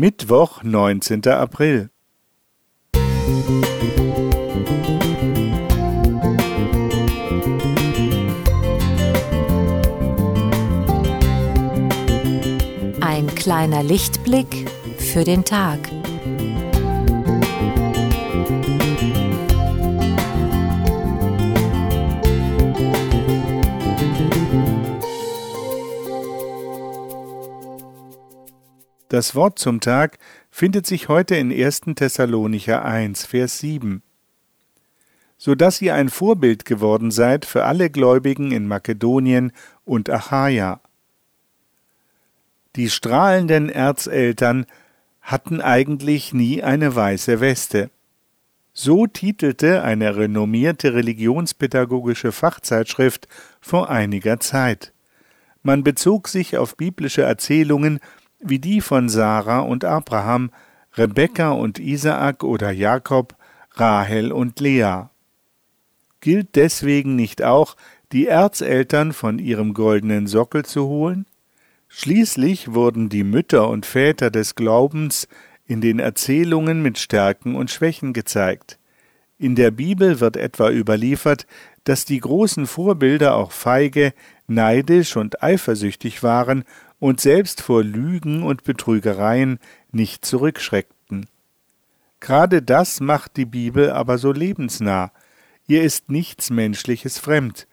Mittwoch, 19. April. Ein kleiner Lichtblick für den Tag. Das Wort zum Tag findet sich heute in 1. Thessalonicher 1, Vers 7. So dass ihr ein Vorbild geworden seid für alle Gläubigen in Makedonien und Achaia. Die strahlenden Erzeltern hatten eigentlich nie eine weiße Weste. So titelte eine renommierte religionspädagogische Fachzeitschrift vor einiger Zeit. Man bezog sich auf biblische Erzählungen wie die von Sarah und Abraham, Rebekka und Isaak oder Jakob, Rahel und Lea. Gilt deswegen nicht auch, die Erzeltern von ihrem goldenen Sockel zu holen? Schließlich wurden die Mütter und Väter des Glaubens in den Erzählungen mit Stärken und Schwächen gezeigt. In der Bibel wird etwa überliefert, dass die großen Vorbilder auch feige, neidisch und eifersüchtig waren und selbst vor Lügen und Betrügereien nicht zurückschreckten. Gerade das macht die Bibel aber so lebensnah. Ihr ist nichts Menschliches fremd.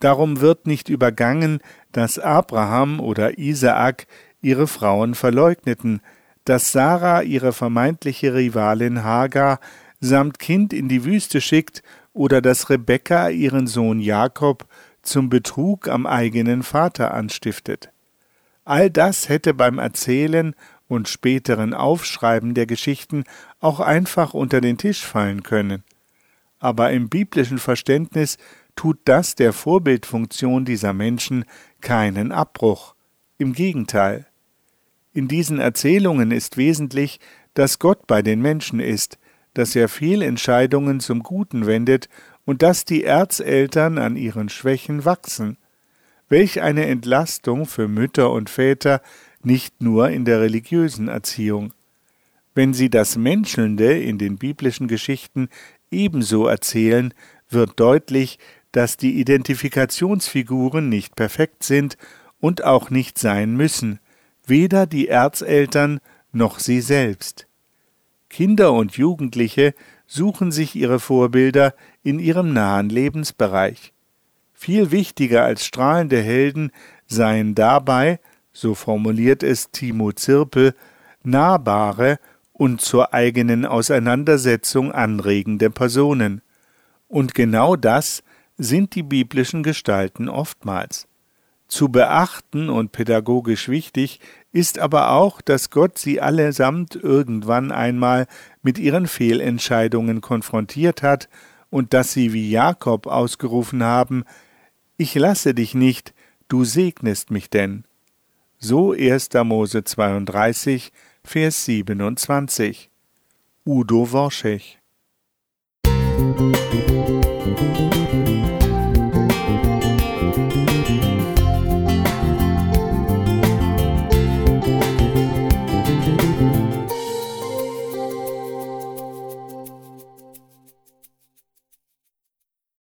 Darum wird nicht übergangen, dass Abraham oder Isaak ihre Frauen verleugneten, dass Sarah ihre vermeintliche Rivalin Hagar samt Kind in die Wüste schickt oder dass Rebekka ihren Sohn Jakob zum Betrug am eigenen Vater anstiftet. All das hätte beim Erzählen und späteren Aufschreiben der Geschichten auch einfach unter den Tisch fallen können. Aber im biblischen Verständnis tut das der Vorbildfunktion dieser Menschen keinen Abbruch. Im Gegenteil. In diesen Erzählungen ist wesentlich, dass Gott bei den Menschen ist, dass er Fehlentscheidungen zum Guten wendet und dass die Erzeltern an ihren Schwächen wachsen. Welch eine Entlastung für Mütter und Väter, nicht nur in der religiösen Erziehung. Wenn sie das Menschelnde in den biblischen Geschichten ebenso erzählen, wird deutlich, dass die Identifikationsfiguren nicht perfekt sind und auch nicht sein müssen, weder die Erzeltern noch sie selbst. Kinder und Jugendliche suchen sich ihre Vorbilder in ihrem nahen Lebensbereich. Viel wichtiger als strahlende Helden seien dabei, so formuliert es Timo Zirpel, nahbare und zur eigenen Auseinandersetzung anregende Personen. Und genau das sind die biblischen Gestalten oftmals. Zu beachten und pädagogisch wichtig ist aber auch, dass Gott sie allesamt irgendwann einmal mit ihren Fehlentscheidungen konfrontiert hat und dass sie wie Jakob ausgerufen haben, ich lasse dich nicht, du segnest mich denn. So 1. Mose 32, Vers 27. Udo Worschech. Musik